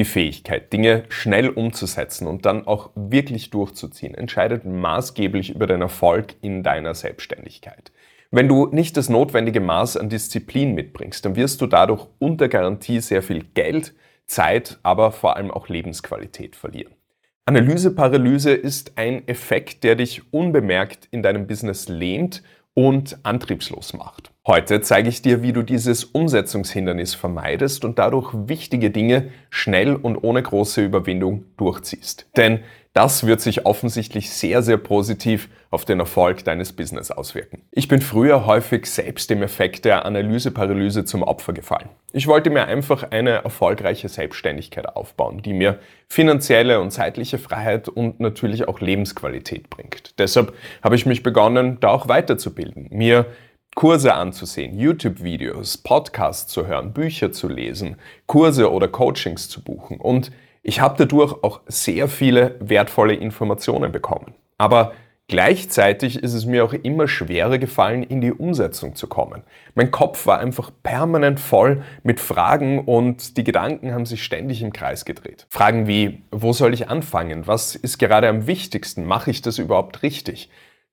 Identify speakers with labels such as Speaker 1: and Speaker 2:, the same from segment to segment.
Speaker 1: Die Fähigkeit, Dinge schnell umzusetzen und dann auch wirklich durchzuziehen, entscheidet maßgeblich über den Erfolg in deiner Selbstständigkeit. Wenn du nicht das notwendige Maß an Disziplin mitbringst, dann wirst du dadurch unter Garantie sehr viel Geld, Zeit, aber vor allem auch Lebensqualität verlieren. Analyseparalyse ist ein Effekt, der dich unbemerkt in deinem Business lähmt und antriebslos macht. Heute zeige ich dir, wie du dieses Umsetzungshindernis vermeidest und dadurch wichtige Dinge schnell und ohne große Überwindung durchziehst. Denn das wird sich offensichtlich sehr, sehr positiv auf den Erfolg deines Business auswirken. Ich bin früher häufig selbst dem Effekt der Analyseparalyse zum Opfer gefallen. Ich wollte mir einfach eine erfolgreiche Selbstständigkeit aufbauen, die mir finanzielle und zeitliche Freiheit und natürlich auch Lebensqualität bringt. Deshalb habe ich mich begonnen, da auch weiterzubilden, mir Kurse anzusehen, YouTube-Videos, Podcasts zu hören, Bücher zu lesen, Kurse oder Coachings zu buchen und ich habe dadurch auch sehr viele wertvolle Informationen bekommen. Aber gleichzeitig ist es mir auch immer schwerer gefallen, in die Umsetzung zu kommen. Mein Kopf war einfach permanent voll mit Fragen und die Gedanken haben sich ständig im Kreis gedreht. Fragen wie, wo soll ich anfangen? Was ist gerade am wichtigsten? Mache ich das überhaupt richtig?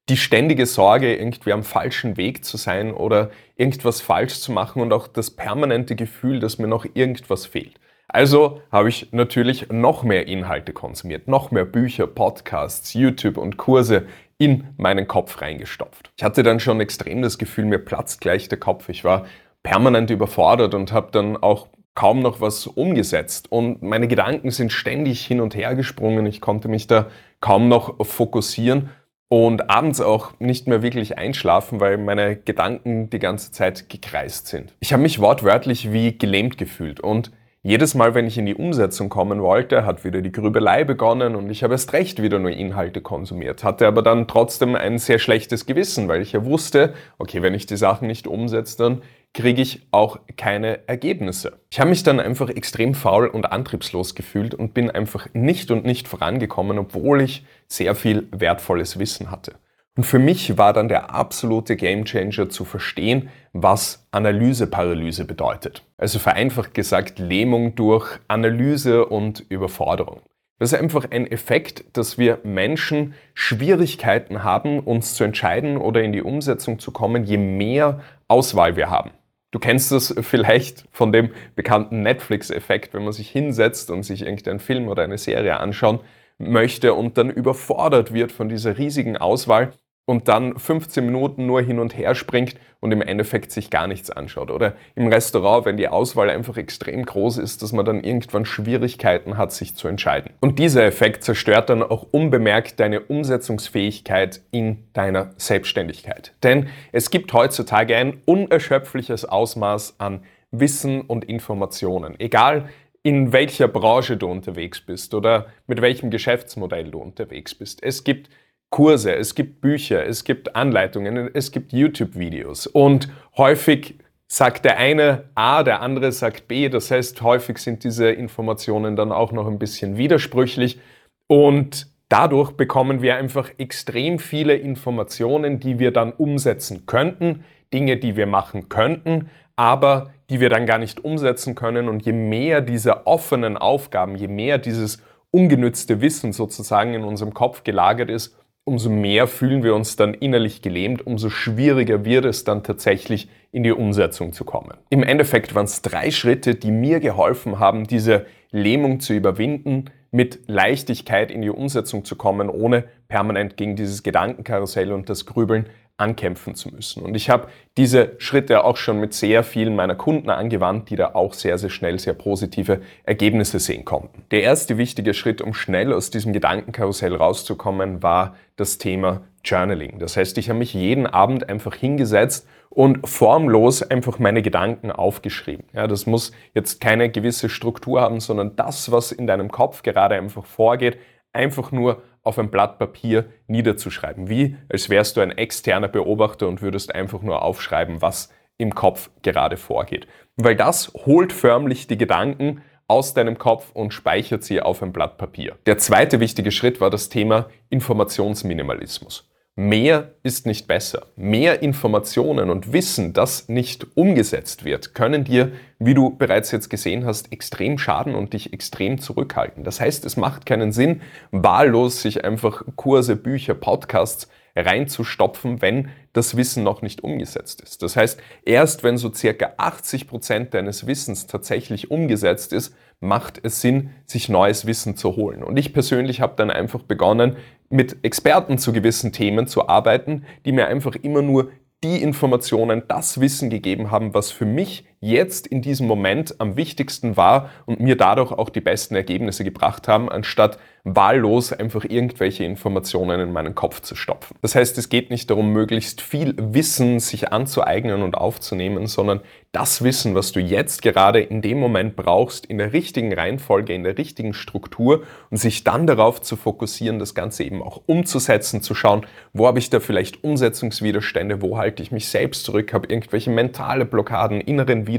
Speaker 1: Die ständige Sorge, irgendwie am falschen Weg zu sein oder irgendwas falsch zu machen und auch das permanente Gefühl, dass mir noch irgendwas fehlt. Also habe ich natürlich noch mehr Inhalte konsumiert, noch mehr Bücher, Podcasts, YouTube und Kurse in meinen Kopf reingestopft. Ich hatte dann schon extrem das Gefühl, mir platzt gleich der Kopf. Ich war permanent überfordert und habe dann auch kaum noch was umgesetzt. Und meine Gedanken sind ständig hin und her gesprungen. Ich konnte mich da kaum noch fokussieren und abends auch nicht mehr wirklich einschlafen, weil meine Gedanken die ganze Zeit gekreist sind. Ich habe mich wortwörtlich wie gelähmt gefühlt und jedes Mal, wenn ich in die Umsetzung kommen wollte, hat wieder die Grübelei begonnen und ich habe erst recht wieder nur Inhalte konsumiert, hatte aber dann trotzdem ein sehr schlechtes Gewissen, weil ich ja wusste, okay, wenn ich die Sachen nicht umsetze, dann kriege ich auch keine Ergebnisse. Ich habe mich dann einfach extrem faul und antriebslos gefühlt und bin einfach nicht und nicht vorangekommen, obwohl ich sehr viel wertvolles Wissen hatte. Und für mich war dann der absolute Gamechanger zu verstehen, was Analyseparalyse bedeutet. Also vereinfacht gesagt Lähmung durch Analyse und Überforderung. Das ist einfach ein Effekt, dass wir Menschen Schwierigkeiten haben, uns zu entscheiden oder in die Umsetzung zu kommen, je mehr Auswahl wir haben. Du kennst das vielleicht von dem bekannten Netflix-Effekt, wenn man sich hinsetzt und sich irgendeinen Film oder eine Serie anschauen möchte und dann überfordert wird von dieser riesigen Auswahl und dann 15 Minuten nur hin und her springt und im Endeffekt sich gar nichts anschaut. Oder im Restaurant, wenn die Auswahl einfach extrem groß ist, dass man dann irgendwann Schwierigkeiten hat, sich zu entscheiden. Und dieser Effekt zerstört dann auch unbemerkt deine Umsetzungsfähigkeit in deiner Selbstständigkeit. Denn es gibt heutzutage ein unerschöpfliches Ausmaß an Wissen und Informationen. Egal, in welcher Branche du unterwegs bist oder mit welchem Geschäftsmodell du unterwegs bist. Es gibt Kurse, es gibt Bücher, es gibt Anleitungen, es gibt YouTube-Videos und häufig sagt der eine A, der andere sagt B. Das heißt, häufig sind diese Informationen dann auch noch ein bisschen widersprüchlich und dadurch bekommen wir einfach extrem viele Informationen, die wir dann umsetzen könnten, Dinge, die wir machen könnten, aber die wir dann gar nicht umsetzen können. Und je mehr diese offenen Aufgaben, je mehr dieses ungenützte Wissen sozusagen in unserem Kopf gelagert ist, umso mehr fühlen wir uns dann innerlich gelähmt, umso schwieriger wird es dann tatsächlich in die Umsetzung zu kommen. Im Endeffekt waren es drei Schritte, die mir geholfen haben, diese Lähmung zu überwinden, mit Leichtigkeit in die Umsetzung zu kommen, ohne permanent gegen dieses Gedankenkarussell und das Grübeln ankämpfen zu müssen. Und ich habe diese Schritte auch schon mit sehr vielen meiner Kunden angewandt, die da auch sehr, sehr schnell sehr positive Ergebnisse sehen konnten. Der erste wichtige Schritt, um schnell aus diesem Gedankenkarussell rauszukommen, war das Thema Journaling. Das heißt, ich habe mich jeden Abend einfach hingesetzt und formlos einfach meine Gedanken aufgeschrieben. Ja, das muss jetzt keine gewisse Struktur haben, sondern das, was in deinem Kopf gerade einfach vorgeht, einfach nur auf ein Blatt Papier niederzuschreiben. Wie als wärst du ein externer Beobachter und würdest einfach nur aufschreiben, was im Kopf gerade vorgeht. Weil das holt förmlich die Gedanken aus deinem Kopf und speichert sie auf ein Blatt Papier. Der zweite wichtige Schritt war das Thema Informationsminimalismus. Mehr ist nicht besser. Mehr Informationen und Wissen, das nicht umgesetzt wird, können dir, wie du bereits jetzt gesehen hast, extrem schaden und dich extrem zurückhalten. Das heißt, es macht keinen Sinn, wahllos sich einfach Kurse, Bücher, Podcasts reinzustopfen, wenn das Wissen noch nicht umgesetzt ist. Das heißt, erst wenn so circa 80 Prozent deines Wissens tatsächlich umgesetzt ist, macht es Sinn, sich neues Wissen zu holen. Und ich persönlich habe dann einfach begonnen, mit Experten zu gewissen Themen zu arbeiten, die mir einfach immer nur die Informationen, das Wissen gegeben haben, was für mich jetzt in diesem Moment am wichtigsten war und mir dadurch auch die besten Ergebnisse gebracht haben, anstatt wahllos einfach irgendwelche Informationen in meinen Kopf zu stopfen. Das heißt, es geht nicht darum, möglichst viel Wissen sich anzueignen und aufzunehmen, sondern das Wissen, was du jetzt gerade in dem Moment brauchst, in der richtigen Reihenfolge, in der richtigen Struktur und sich dann darauf zu fokussieren, das Ganze eben auch umzusetzen, zu schauen, wo habe ich da vielleicht Umsetzungswiderstände, wo halte ich mich selbst zurück, habe irgendwelche mentale Blockaden, inneren Widerstände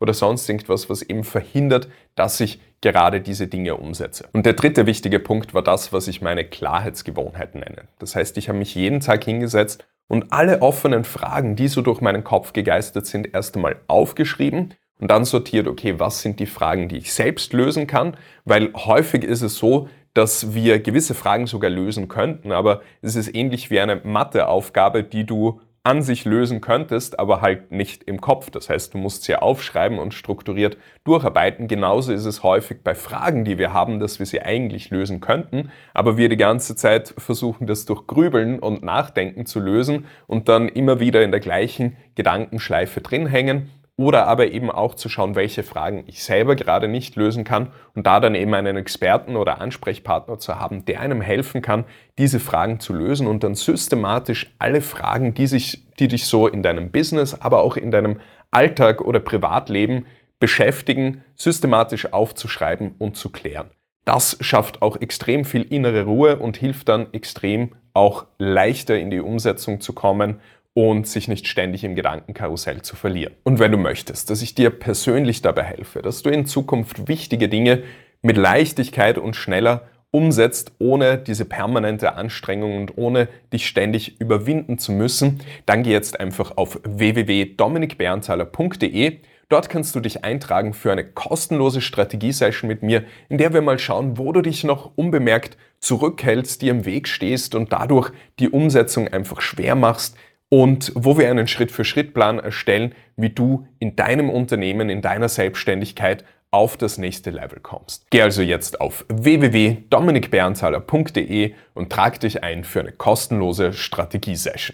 Speaker 1: oder sonst irgendwas, was eben verhindert, dass ich gerade diese Dinge umsetze. Und der dritte wichtige Punkt war das, was ich meine Klarheitsgewohnheit nenne. Das heißt, ich habe mich jeden Tag hingesetzt und alle offenen Fragen, die so durch meinen Kopf gegeistert sind, erst einmal aufgeschrieben und dann sortiert, okay, was sind die Fragen, die ich selbst lösen kann, weil häufig ist es so, dass wir gewisse Fragen sogar lösen könnten, aber es ist ähnlich wie eine Matheaufgabe, die du an sich lösen könntest, aber halt nicht im Kopf. Das heißt, du musst sie aufschreiben und strukturiert durcharbeiten. Genauso ist es häufig bei Fragen, die wir haben, dass wir sie eigentlich lösen könnten, aber wir die ganze Zeit versuchen, das durch Grübeln und Nachdenken zu lösen und dann immer wieder in der gleichen Gedankenschleife drin hängen oder aber eben auch zu schauen, welche Fragen ich selber gerade nicht lösen kann und da dann eben einen Experten oder Ansprechpartner zu haben, der einem helfen kann, diese Fragen zu lösen und dann systematisch alle Fragen, die, sich, die dich so in deinem Business, aber auch in deinem Alltag oder Privatleben beschäftigen, systematisch aufzuschreiben und zu klären. Das schafft auch extrem viel innere Ruhe und hilft dann extrem auch leichter in die Umsetzung zu kommen und sich nicht ständig im Gedankenkarussell zu verlieren. Und wenn du möchtest, dass ich dir persönlich dabei helfe, dass du in Zukunft wichtige Dinge mit Leichtigkeit und schneller umsetzt, ohne diese permanente Anstrengung und ohne dich ständig überwinden zu müssen, dann geh jetzt einfach auf www.dominikberntaler.de. Dort kannst du dich eintragen für eine kostenlose Strategiesession mit mir, in der wir mal schauen, wo du dich noch unbemerkt zurückhältst, dir im Weg stehst und dadurch die Umsetzung einfach schwer machst, und wo wir einen Schritt-für-Schritt-Plan erstellen, wie du in deinem Unternehmen, in deiner Selbstständigkeit auf das nächste Level kommst. Geh also jetzt auf www.dominikberntaler.de und trag dich ein für eine kostenlose Strategiesession.